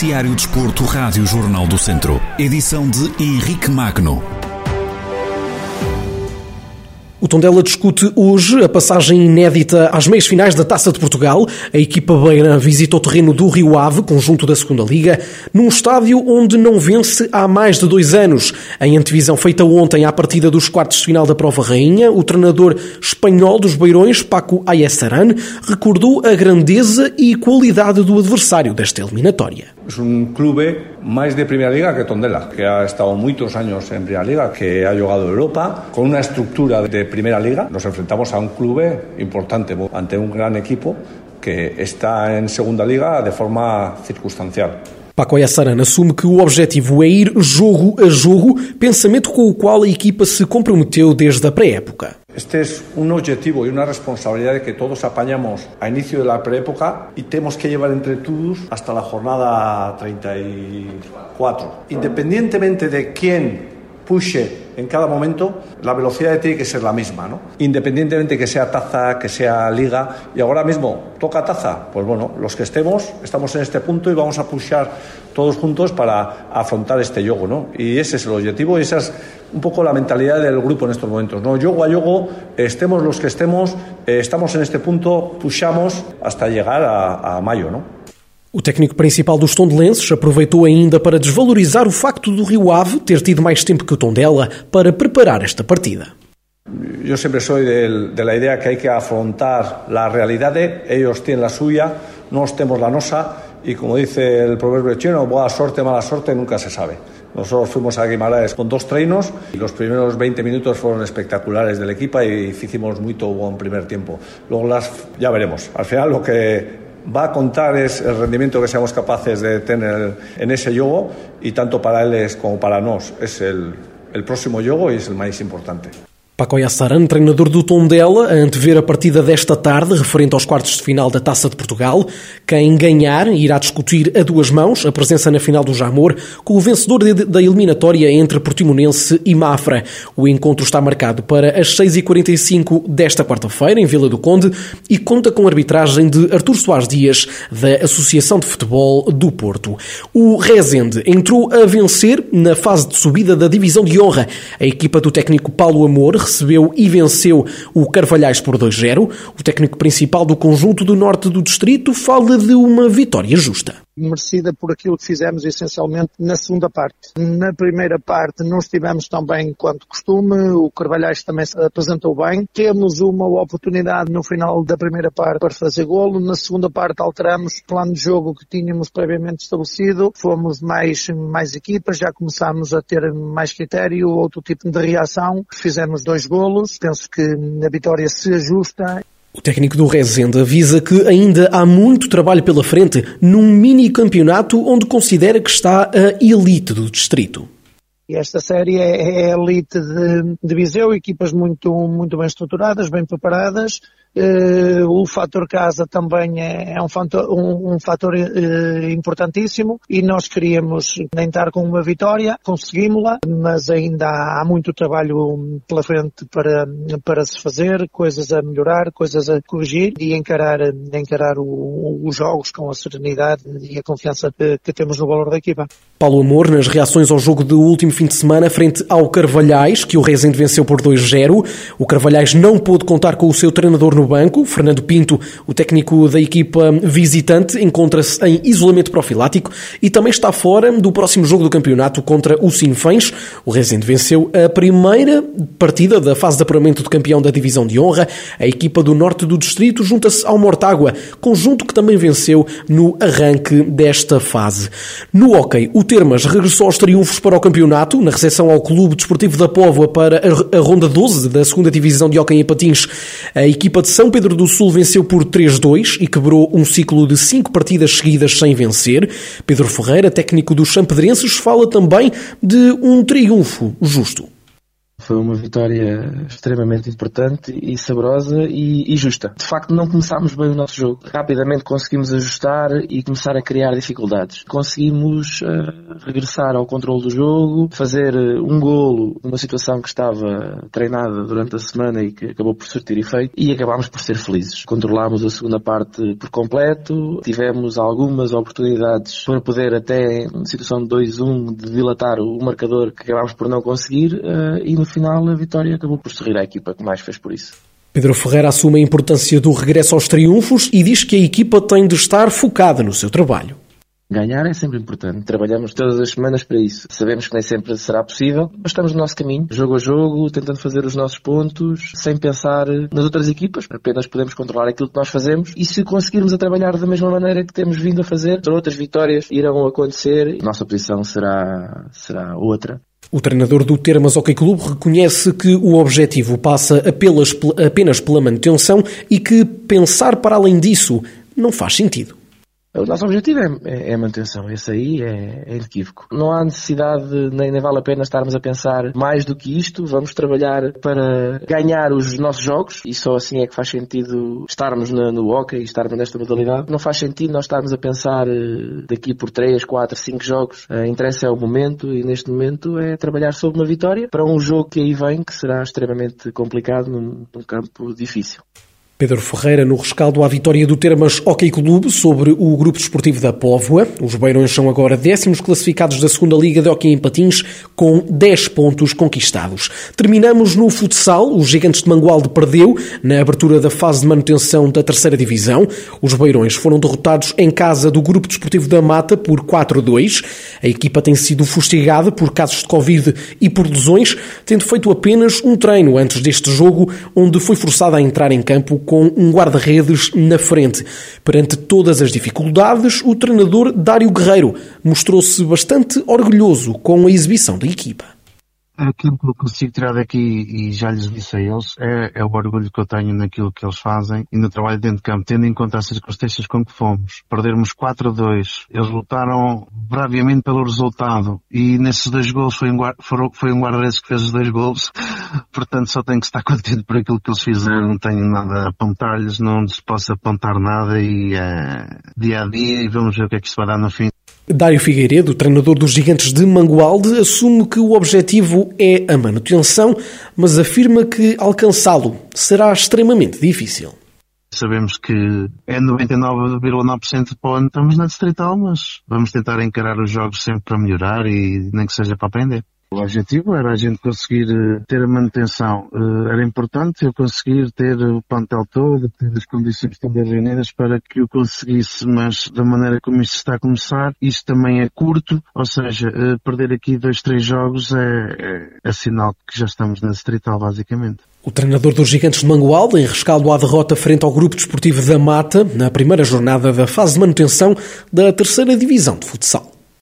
Noticiário Desporto, Rádio Jornal do Centro. Edição de Henrique Magno. O Tondela discute hoje a passagem inédita às meias finais da Taça de Portugal. A equipa beira visita o terreno do Rio Ave, conjunto da segunda Liga, num estádio onde não vence há mais de dois anos. Em antevisão feita ontem à partida dos quartos de final da Prova Rainha, o treinador espanhol dos Beirões, Paco Ayestaran, recordou a grandeza e qualidade do adversário desta eliminatória. É um clube mais de Primeira Liga que Tondela, que ha estado muitos anos em Primeira Liga, que ha jogado Europa, com uma estrutura de Primera Liga, nos enfrentamos a un club importante ante un gran equipo que está en Segunda Liga de forma circunstancial. Paco Ayassaran assume que o objetivo é ir jogo a jogo, pensamento com o qual a equipa se comprometeu desde a pré-época. Este es un objetivo y una responsabilidad que todos apañamos a inicio de la preépoca y tenemos que llevar entre todos hasta la jornada 34. Independientemente de quién pushe en cada momento, la velocidad tiene que ser la misma, ¿no? Independientemente que sea taza, que sea liga, y ahora mismo toca taza, pues bueno, los que estemos, estamos en este punto y vamos a pushar todos juntos para afrontar este yogo, ¿no? Y ese es el objetivo y esa es un poco la mentalidad del grupo en estos momentos, ¿no? Yogo a yogo, estemos los que estemos, eh, estamos en este punto, pushamos hasta llegar a, a mayo, ¿no? O técnico principal dos Tondelenses aproveitou ainda para desvalorizar o facto do Rio Ave ter tido mais tempo que o Tondela para preparar esta partida. Soy de, de la idea que hay que afrontar la realidad, ellos tienen la suya, nosotros tenemos la nosa y como dice el proverbio chino, buena suerte, mala suerte, nunca se sabe. Nosotros fuimos a Guimaraes con dos treinos y los primeros 20 minutos fueron espectaculares del equipo hicimos muy buen primer tiempo. Luego las ya veremos. Al final lo que va a contar es el rendimiento que seamos capaces de tener en ese yogo y tanto para él como para nos es el, el próximo yogo y es el más importante. Paco Yassaran, treinador do Tondela, a antever a partida desta tarde, referente aos quartos de final da Taça de Portugal. Quem ganhar irá discutir a duas mãos a presença na final do Jamor com o vencedor de, da eliminatória entre Portimonense e Mafra. O encontro está marcado para as 6h45 desta quarta-feira, em Vila do Conde, e conta com a arbitragem de Artur Soares Dias, da Associação de Futebol do Porto. O Rezende entrou a vencer na fase de subida da Divisão de Honra. A equipa do técnico Paulo Amor recebeu e venceu o Carvalhais por 2-0. O técnico principal do conjunto do norte do distrito fala de uma vitória justa merecida por aquilo que fizemos essencialmente na segunda parte. Na primeira parte não estivemos tão bem quanto costume, o Carvalhais também se apresentou bem. Temos uma oportunidade no final da primeira parte para fazer golo, na segunda parte alteramos o plano de jogo que tínhamos previamente estabelecido, fomos mais, mais equipas, já começámos a ter mais critério, outro tipo de reação, fizemos dois golos, penso que a vitória se ajusta. O técnico do Rezende avisa que ainda há muito trabalho pela frente num mini campeonato onde considera que está a elite do distrito. Esta série é, é a elite de, de Viseu, equipas muito, muito bem estruturadas, bem preparadas, o fator casa também é, é um fator, um, um fator uh, importantíssimo e nós queríamos tentar com uma vitória, conseguimos-la, mas ainda há, há muito trabalho pela frente para, para se fazer, coisas a melhorar, coisas a corrigir e encarar, encarar o, os jogos com a serenidade e a confiança que, que temos no valor da equipa. Paulo Amor, nas reações ao jogo do último fim de semana, frente ao Carvalhais, que o Rezende venceu por 2-0. O Carvalhais não pôde contar com o seu treinador no banco. Fernando Pinto, o técnico da equipa visitante, encontra-se em isolamento profilático e também está fora do próximo jogo do campeonato contra o Sinfãs. O Rezende venceu a primeira partida da fase de apuramento de campeão da divisão de honra. A equipa do norte do distrito junta-se ao Mortágua, conjunto que também venceu no arranque desta fase. No hockey, o Termas regressou aos triunfos para o campeonato, na recepção ao Clube Desportivo da Póvoa para a ronda 12 da segunda divisão de hockey em patins. A equipa de são Pedro do Sul venceu por 3-2 e quebrou um ciclo de cinco partidas seguidas sem vencer. Pedro Ferreira, técnico dos Champedrenses, fala também de um triunfo justo. Foi uma vitória extremamente importante e saborosa e, e, justa. De facto, não começámos bem o nosso jogo. Rapidamente conseguimos ajustar e começar a criar dificuldades. Conseguimos uh, regressar ao controle do jogo, fazer uh, um golo numa situação que estava treinada durante a semana e que acabou por surtir efeito e acabámos por ser felizes. Controlámos a segunda parte por completo, tivemos algumas oportunidades para poder até, em situação de 2-1, de dilatar o marcador que acabámos por não conseguir uh, e no final a vitória acabou por sorrir à equipa que mais fez por isso. Pedro Ferreira assume a importância do regresso aos triunfos e diz que a equipa tem de estar focada no seu trabalho. Ganhar é sempre importante. Trabalhamos todas as semanas para isso. Sabemos que nem sempre será possível, mas estamos no nosso caminho, jogo a jogo, tentando fazer os nossos pontos, sem pensar nas outras equipas. Apenas podemos controlar aquilo que nós fazemos e se conseguirmos a trabalhar da mesma maneira que temos vindo a fazer, outras vitórias irão acontecer. Nossa posição será, será outra. O treinador do Termas Hockey Clube reconhece que o objetivo passa apenas, apenas pela manutenção e que pensar para além disso não faz sentido. O nosso objetivo é, é, é, manutenção, esse aí é, é inequívoco. Não há necessidade, nem, nem, vale a pena estarmos a pensar mais do que isto. Vamos trabalhar para ganhar os nossos jogos e só assim é que faz sentido estarmos na, no hockey e estarmos nesta modalidade. Não faz sentido nós estarmos a pensar eh, daqui por 3, 4, 5 jogos. A interessa é o momento e neste momento é trabalhar sobre uma vitória para um jogo que aí vem que será extremamente complicado num, num campo difícil. Pedro Ferreira no rescaldo à vitória do Termas Hockey Clube sobre o Grupo Desportivo da Póvoa. Os Beirões são agora décimos classificados da segunda Liga de Hockey em Patins com 10 pontos conquistados. Terminamos no futsal. Os Gigantes de Mangualde perdeu na abertura da fase de manutenção da terceira divisão. Os Beirões foram derrotados em casa do Grupo Desportivo da Mata por 4-2. A equipa tem sido fustigada por casos de Covid e por lesões, tendo feito apenas um treino antes deste jogo, onde foi forçada a entrar em campo com um guarda-redes na frente. Perante todas as dificuldades, o treinador Dário Guerreiro mostrou-se bastante orgulhoso com a exibição da equipa aquilo que eu consigo tirar daqui, e já lhes disse a eles, é, é, o orgulho que eu tenho naquilo que eles fazem e no trabalho dentro de campo, tendo em conta as circunstâncias com que fomos. Perdermos 4 a 2. Eles lutaram braviamente pelo resultado e nesses dois gols foi um, foi um guarda-redes que fez os dois gols. Portanto, só tenho que estar contente por aquilo que eles fizeram. Não tenho nada a apontar-lhes, não lhes posso apontar nada e é dia a dia e vamos ver o que é que isto vai dar no fim. Dário Figueiredo, treinador dos Gigantes de Mangualde, assume que o objetivo é a manutenção, mas afirma que alcançá-lo será extremamente difícil. Sabemos que é 99,9% para o ano estamos na distrital, mas vamos tentar encarar os jogos sempre para melhorar e nem que seja para aprender. O objetivo era a gente conseguir eh, ter a manutenção. Eh, era importante eu conseguir ter o plantel todo, ter as condições todas reunidas para que eu conseguisse, mas da maneira como isto está a começar, isto também é curto, ou seja, eh, perder aqui dois, três jogos é, é, é sinal que já estamos na distrital, basicamente. O treinador dos Gigantes de Mangualde, em rescaldo à derrota frente ao Grupo Desportivo da Mata, na primeira jornada da fase de manutenção da terceira divisão de futsal.